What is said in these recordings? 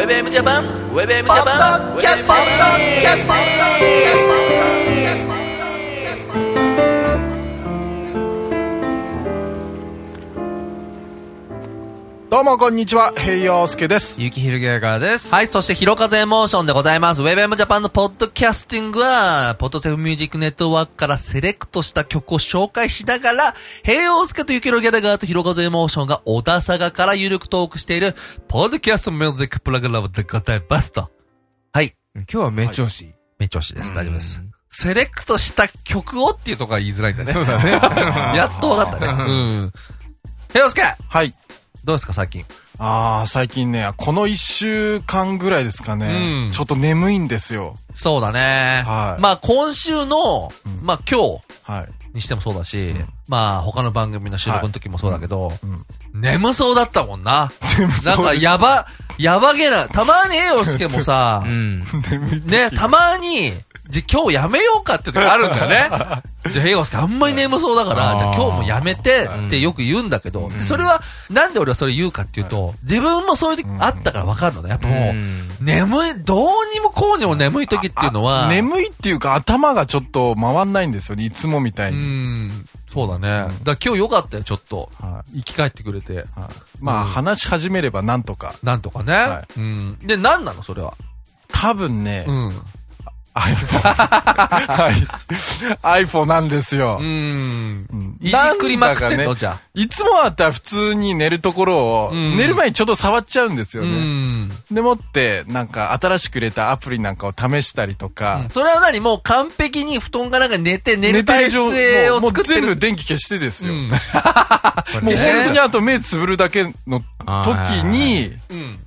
ウェブエムジャパンウェブエムジャパンキャストキャストどうもこんにちは、平洋介です。ゆきひるげがです。はい、そして、ひろかぜエモーションでございます。ウェブエムジャパンのポッドキャスティングは、ポッドセフミュージックネットワークからセレクトした曲を紹介しながら、平洋介とゆきろギャラガーとひろかぜエモーションが小田坂から有力トークしている、ポッドキャストミュージックプログラムでございますと。はい。今日はめ調子。め調子です。大丈夫です。セレクトした曲をっていうところが言いづらいんだね。そうだね。やっとわかったね。うん。平洋介はい。どうですか、最近？あー、最近ね、この一週間ぐらいですかね、うんちょっと眠いんですよ。そうだね。はいまあ今週の、うんまあ今日はい。にしてもそうだし、まあ他の番組の収録の時もそうだけど、うん。眠そうだったもんな。眠そうなんかやば、やばげな、たまに栄養介もさ う、ん。眠い。ね、たまに、じゃ今日やめようかって時あるんだよね。じゃあ、平洋介あんまり眠そうだから、じゃあ今日もやめてってよく言うんだけど、でそれは、なんで俺はそれ言うかっていうと、自分もそういう時あったからわかるのね。やっぱもう、眠い、どうにもこうにも眠い時っていうのは、眠いっていうか頭がちょっと回んないんですよね、いつもみたいうに。ん、そうだね。だから今日よかったよ、ちょっと。は生き返ってくれて。いはいまあ、話し始めればなんとか。なんとかね。はうん。で、何なのそれは？多分ね、うん。iPhone。はい。iPhone なんですよ。うん。うんいじくりまくってんの、じゃあ。いつもだったら普通に寝るところを、うん寝る前にちょっと触っちゃうんですようね。ん。でもって、なんか新しく入れたアプリなんかを試したりとか、それは何もう完璧に布団かなんか寝て寝る体状勢をもう作ってる。全部電気消してですよ。うん。もう本当にあと目つぶるだけの時に、うん。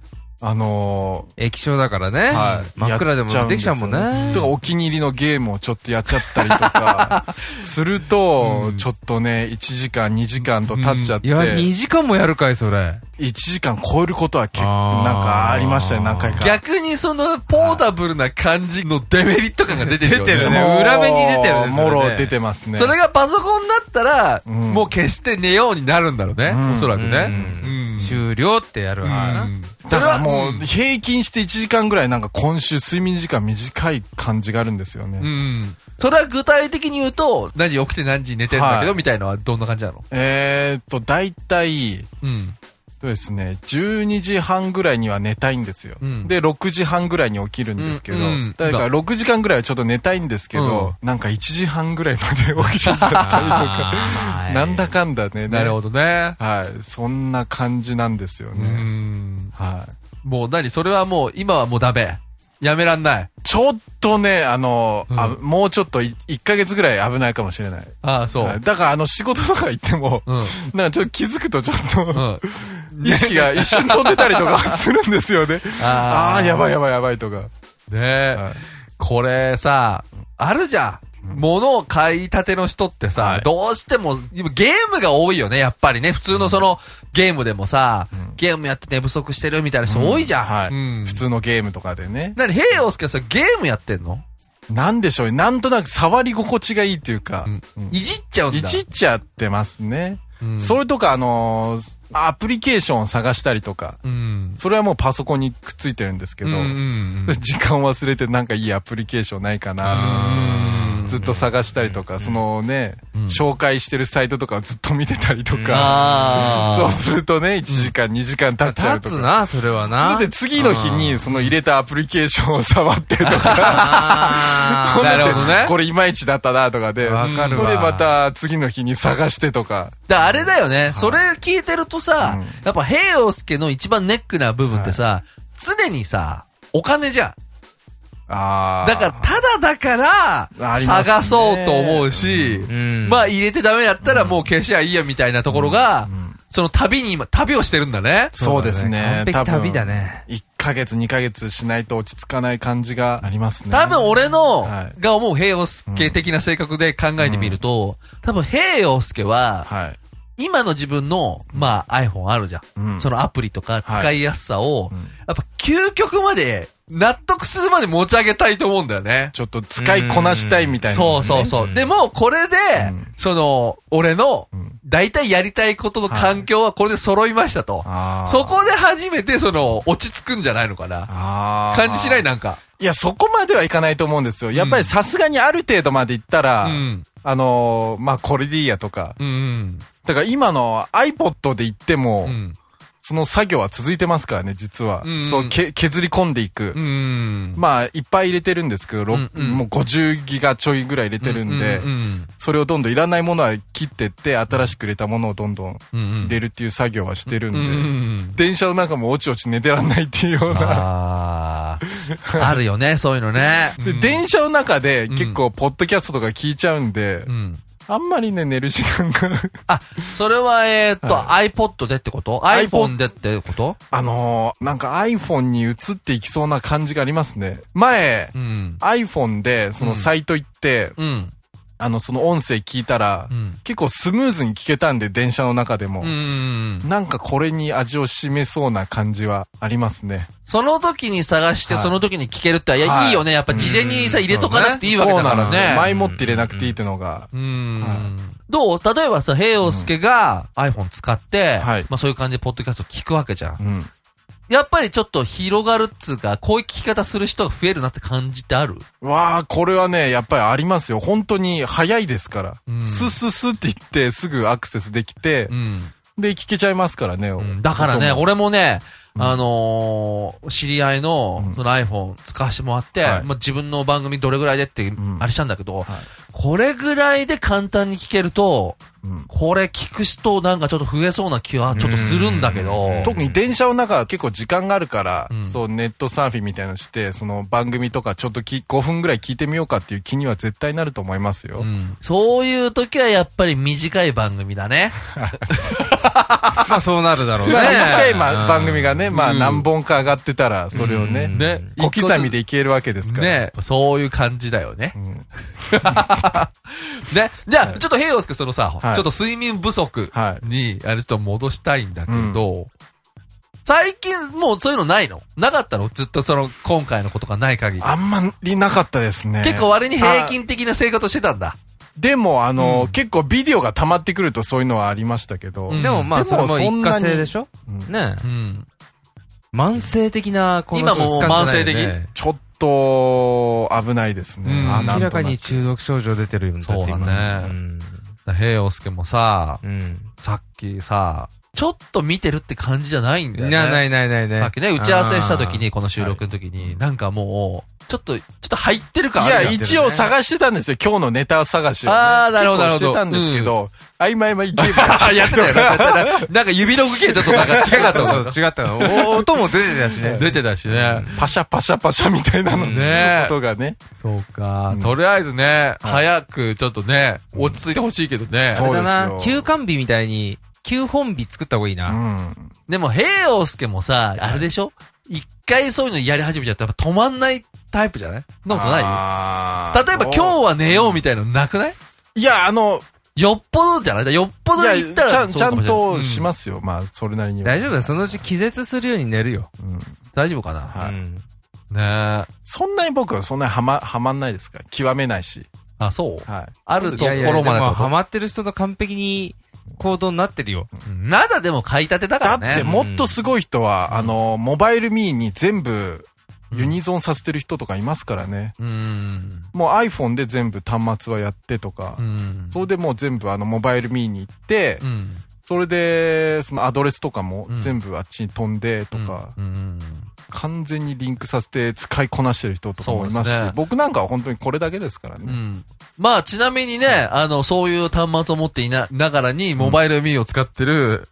あの液晶だからね。はい真っ暗でもできちゃうもんー、ね。とかお気に入りのゲームをちょっとやっちゃったりとか、すると、ちょっとね、1時間、2時間と経っちゃって、いや、2時間もやるかい、それ。1時間超えることは結構、なんかありましたね、何回か。逆にその、ポータブルな感じのデメリット感が出てるよね。出てるねもう裏目に出てるねもろ出てますね。それがパソコンだったら、んもう消して寝ようになるんだろうね。んおそらくね。うんうん終了ってやるわな。だからもう平均して1時間ぐらいなんか今週睡眠時間短い感じがあるんですよね。うん。それは具体的に言うと、何時起きて何時に寝てるんだけど、はいみたいのはどんな感じなの？えーっと、だいたい、うん。そうですね、12時半ぐらいには寝たいんですよ。うんで、6時半ぐらいに起きるんですけど、うんうんだから6時間ぐらいはちょっと寝たいんですけど、なんか1時半ぐらいまで起きちゃったりとか、なんだかんだね。なるほどね。はい。そんな感じなんですようね。ん。はい。もう何それはもう、今はもうダメ。やめらんない。ちょっとね、あの、うんあもうちょっとい1ヶ月ぐらい危ないかもしれない。ああ、そう。はいだからあの仕事とか行っても、うん。なんかちょっと気づくとちょっと、うん。意識が一瞬飛んでたりとかするんですよね。ああやばいやばいやばいとか。ねえ、はいこれさ、あるじゃん。物を買いたての人ってさ、はいどうしても、今ゲームが多いよね、やっぱりね。普通のその、ゲームでもさ、ゲームやって寝不足してるみたいな人多いじゃん。はい、うん普通のゲームとかでね。なに、平洋介はさ、ゲームやってんの？なんでしょうね。なんとなく触り心地がいいっていうか、うんいじっちゃうんだ。いじっちゃってますね。うん。それとかあのーアプリケーションを探したりとか、うん。それはもうパソコンにくっついてるんですけど、時間忘れてなんかいいアプリケーションないかな。とうんずっと探したりとか、そのね、うん。紹介してるサイトとかをずっと見てたりとか、あそうするとね、1時間、2時間経っちゃうとか。立つな、それはな。で、次の日にその入れたアプリケーションを触ってとか、なるほどね。これいまいちだったなとかで、わかるわ。で、また次の日に探してとか。だあれだよね。それ聞いてるとさ、うん。やっぱ平洋介の一番ネックな部分ってさ、常にさ、お金じゃん。あだから、ただだから、探そうと思うし、んまあ入れてダメだったらもう消しゃいいやみたいなところが、んその旅に今、旅をしてるんだね。そうですね。完璧旅だね。1ヶ月、2ヶ月しないと落ち着かない感じがありますね。多分俺の、はいが思う平洋介的な性格で考えてみると、多分平洋介は、はい。今の自分の、まあ iPhone あるじゃん。うんそのアプリとか使いやすさを、うんやっぱ究極まで納得するまで持ち上げたいと思うんだよね。ちょっと使いこなしたいみたいな、そうそうそう。うんでも、これで、うんその、俺のうん、大体やりたいことの環境はこれで揃いましたと。あーそこで初めて、その、落ち着くんじゃないのかな。あー感じしないなんか。いや、そこまではいかないと思うんですよ。やっぱりさすがにある程度までいったら、うん。あのーまあ、これでいいやとか。うんうん。だから今の iPod で言っても、うん。その作業は続いてますからね、実は。うんそう、け、削り込んでいく。うん。まあ、いっぱい入れてるんですけど、ろうんうんもう50ギガちょいぐらい入れてるんで、うんうんそれをどんどんいらないものは切ってって、新しく入れたものをどんどんうんうん。入れるっていう作業はしてるんで、うんうんうん。電車の中もおちおち寝てらんないっていうような。あるよね、そういうのね。で、うん電車の中で結構、ポッドキャストとか聞いちゃうんで、うん。あんまりね、寝る時間が。あ、それは、えーっと、iPod でってこと ?iPhone でってこと？あのーなんか iPhone に移っていきそうな感じがありますね。前、うん。iPhone でそのサイト行って、うん。あの、その音声聞いたら、うん。結構スムーズに聞けたんで、電車の中でも。うん。なんかこれに味を占めそうな感じはありますね。その時に探して、はいその時に聞けるって、いや、はいいいよね。やっぱ事前にさ、入れとかなくていいわけだからそうなんですよね。前もって入れなくていいっていうのが。うーんはどう？例えばさ、平洋介が iPhone 使って、はいまあそういう感じでポッドキャスト聞くわけじゃん。うん。やっぱりちょっと広がるっつうか、こういう聞き方する人が増えるなって感じってある？わあ、これはね、やっぱりありますよ。本当に早いですから。うん。スッスッスッって言ってすぐアクセスできて、うん。で、聞けちゃいますからね。うん。だからね、俺もね、うん。あのー知り合いのうん、その iPhone 使わせてもらって、はい。まあ、自分の番組どれぐらいでってん、あれしたんだけど、はいこれぐらいで簡単に聞けると、うんこれ聞く人なんかちょっと増えそうな気はちょっとするんだけど、うん特に電車の中は結構時間があるから、うんそうネットサーフィンみたいなのして、その番組とかちょっとき5分ぐらい聞いてみようかっていう気には絶対なると思いますよ。うんそういう時はやっぱり短い番組だね。まあそうなるだろうね。まあ短いまうん番組がね、まあうん何本か上がってたら、それをね、うんね。小刻みでいけるわけですから。ね。そういう感じだよねう。んね。じゃあ、ちょっと平洋介そのさ、はい。ちょっと睡眠不足はに、あれちょっと戻したいんだけど、最近もうそういうのないの？なかったの？ずっとその、今回のことがない限り。あんまりなかったですね。結構割に平均的な生活をしてたんだ。でも、あの、うん。結構ビデオが溜まってくるとそういうのはありましたけど。うん。でもまあそれも一過性でしょ？うん。ねうん。慢性的なこの今もう疾患じゃないよね。慢性的ちょっと、危ないですね。うん明らかに中毒症状出てるよ。そうだねうん平洋介もさ、うん。さっきさ、ちょっと見てるって感じじゃないんだよね。なないないないね。さっきね、打ち合わせした時に、この収録の時に、なんかもう、ちょっと、ちょっと入ってる感いや、一応探してたんですよ。今日のネタ探しをね、あーなるほど結構してたんですけど、合間合間ゲームやってたよ、やってたよ。なんか指の動きがちょっとなんか違かった そうそう、違った音も出てたしね。出てたしね。パシャパシャパシャみたいなの、ねことがね。そうかうんとりあえずね、早くちょっとね、落ち着いてほしいけどね。そうだな、休館日みたいに、休本日作った方がいいうな。ん。でも、平洋介もさ、あれでしょ？一回そういうのやり始めちゃったら止まんないタイプじゃない？そんなことない？あ例えば今日は寝ようみたいなのなくない？いや、あの、よっぽどじゃない？よっぽど言ったらちゃん、ちゃんとしす。ますよ。まあ、それなりには。大丈夫だよ。そのうち気絶するように寝るよ。うん大丈夫かな？はいうんねえ。そんなに僕はそんなにはま、はまんないですか？ら。極めないし。あ、そう？はい。あるところまでハマってる人と完璧に行動になってるよ。うんまだでも買い立てだからね。だってもっとすごい人は、うんあの、モバイルミーに全部ユニゾンさせてる人とかいますからね。うん。もう iPhone で全部端末はやってとかう、ん。それでもう全部あのモバイルミーに行って、うん。それで、そのアドレスとかもうん全部あっちに飛んでとか、うん。完全にリンクさせて使いこなしてる人とかもいますし、すね僕なんかは本当にこれだけですからね。うん。まあ、ちなみにね、あの、そういう端末を持っていな、ながらに、 MobileMe を使ってる、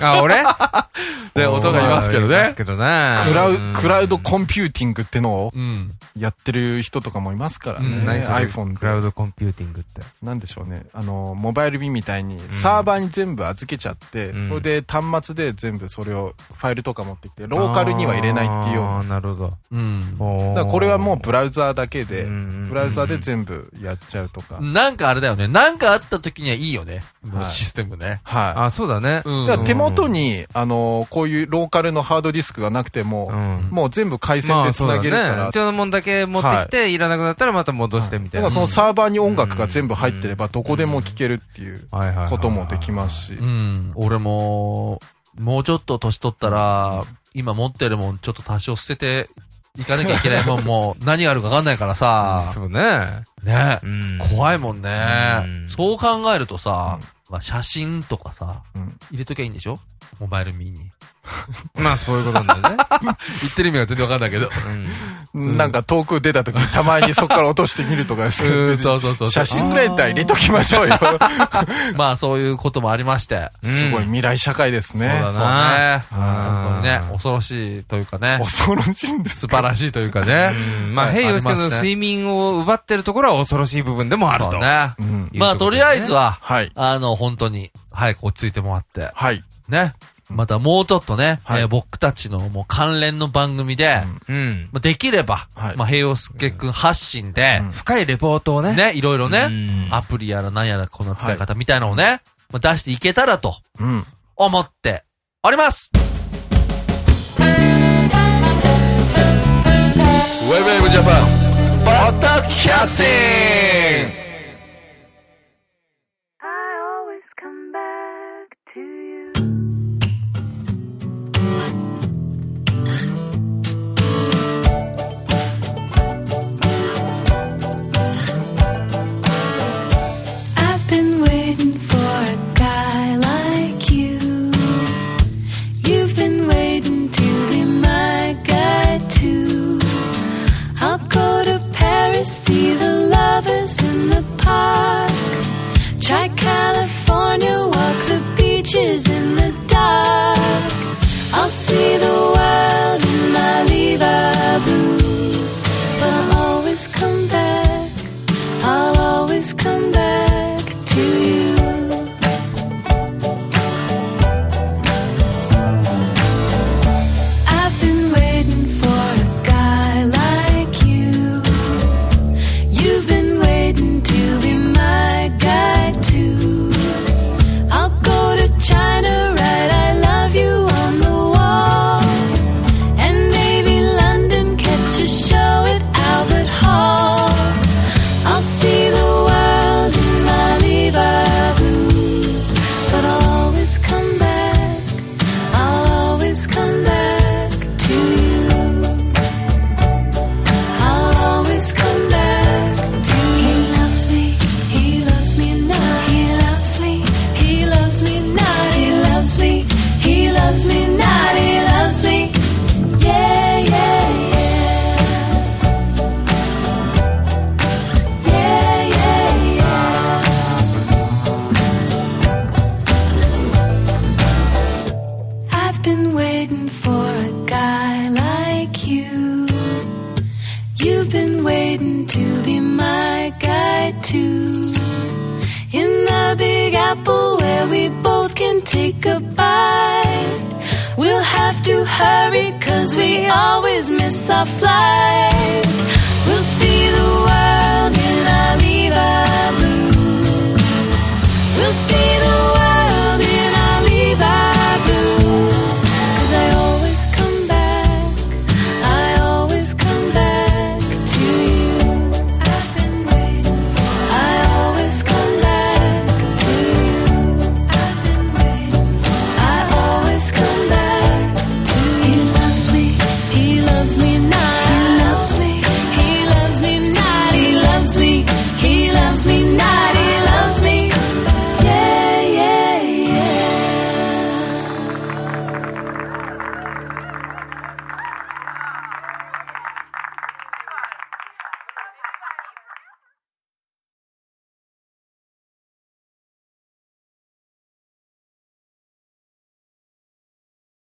あ、俺？ね、音がいますけどねいます。けどね。クラウうんクラウドコンピューティングってのをうん。やってる人とかもいますからね。うん iPhone クラウで。ドコンピューティングって。なんでしょうね。あの、 MobileMe みたいにサーバーに全部預けちゃって、うんそれで端末で全部それをファイルとか持ってきて、ローカルには入れないっていうような。あーなるほど。うん。だからこれはもうブラウザーだけで、うんブラウザーで全部やっちゃうとか。なんかあれだよね。なんかあった時にはいいよね。はいシステムね。はい。あ、そうだね。うんだから手元に、あの、こういうローカルのハードディスクがなくても、うんもう全部回線で繋げるから、まあね。必要なもんだけ持ってきて、いらなくなったらまた戻してみたいな。だからそのサーバーに音楽が全部入ってれば、どこでも聴けるっていうはいはいはいはいこともできますしう。ん。俺も、もうちょっと年取ったら、今持ってるもんちょっと多少捨てていかなきゃいけないもんもう何があるかわかんないからさ。そうね。ねう。ん。怖いもんねうん。そう考えるとさ、まあ写真とかさ、うん入れときゃいいんでしょ？モバイルミニ。まあそういうことなんだよね。言ってる意味が全然わかんないけど。うん。なんか遠く出た時にたまにそこから落としてみるとかですうん、そうそうそう。写真ぐらい入れときましょうよ。まあそういうこともありまして。すごい未来社会ですね。そうだね。本当にね、恐ろしいというかね。恐ろしいんです素晴らしいというかね。うんまあ、平洋介の睡眠を奪ってるところは恐ろしい部分でもあると。そうね。まあとりあえずは、はい。あの、本当に、早く落ち着いてもらって、はい。ね。またもうちょっとね、はい。えー僕たちのもう関連の番組で、うん。うん。まあできれば、はい。まあ、平洋介くん発信で、うん。深いレポートをね。ね、いろいろね、うん。アプリやら何やらこんな使い方みたいなのをね、まあ、出していけたらとうん。思っております。ウェブウェブジャパン、バタキャスティング see the lovers in the park. Try California, walk the beaches in the dark. I'll see the world in my Levi blues. But I'll always come back, I'll always come back a bite. We'll have to hurry cause we always miss our flight. We'll see the world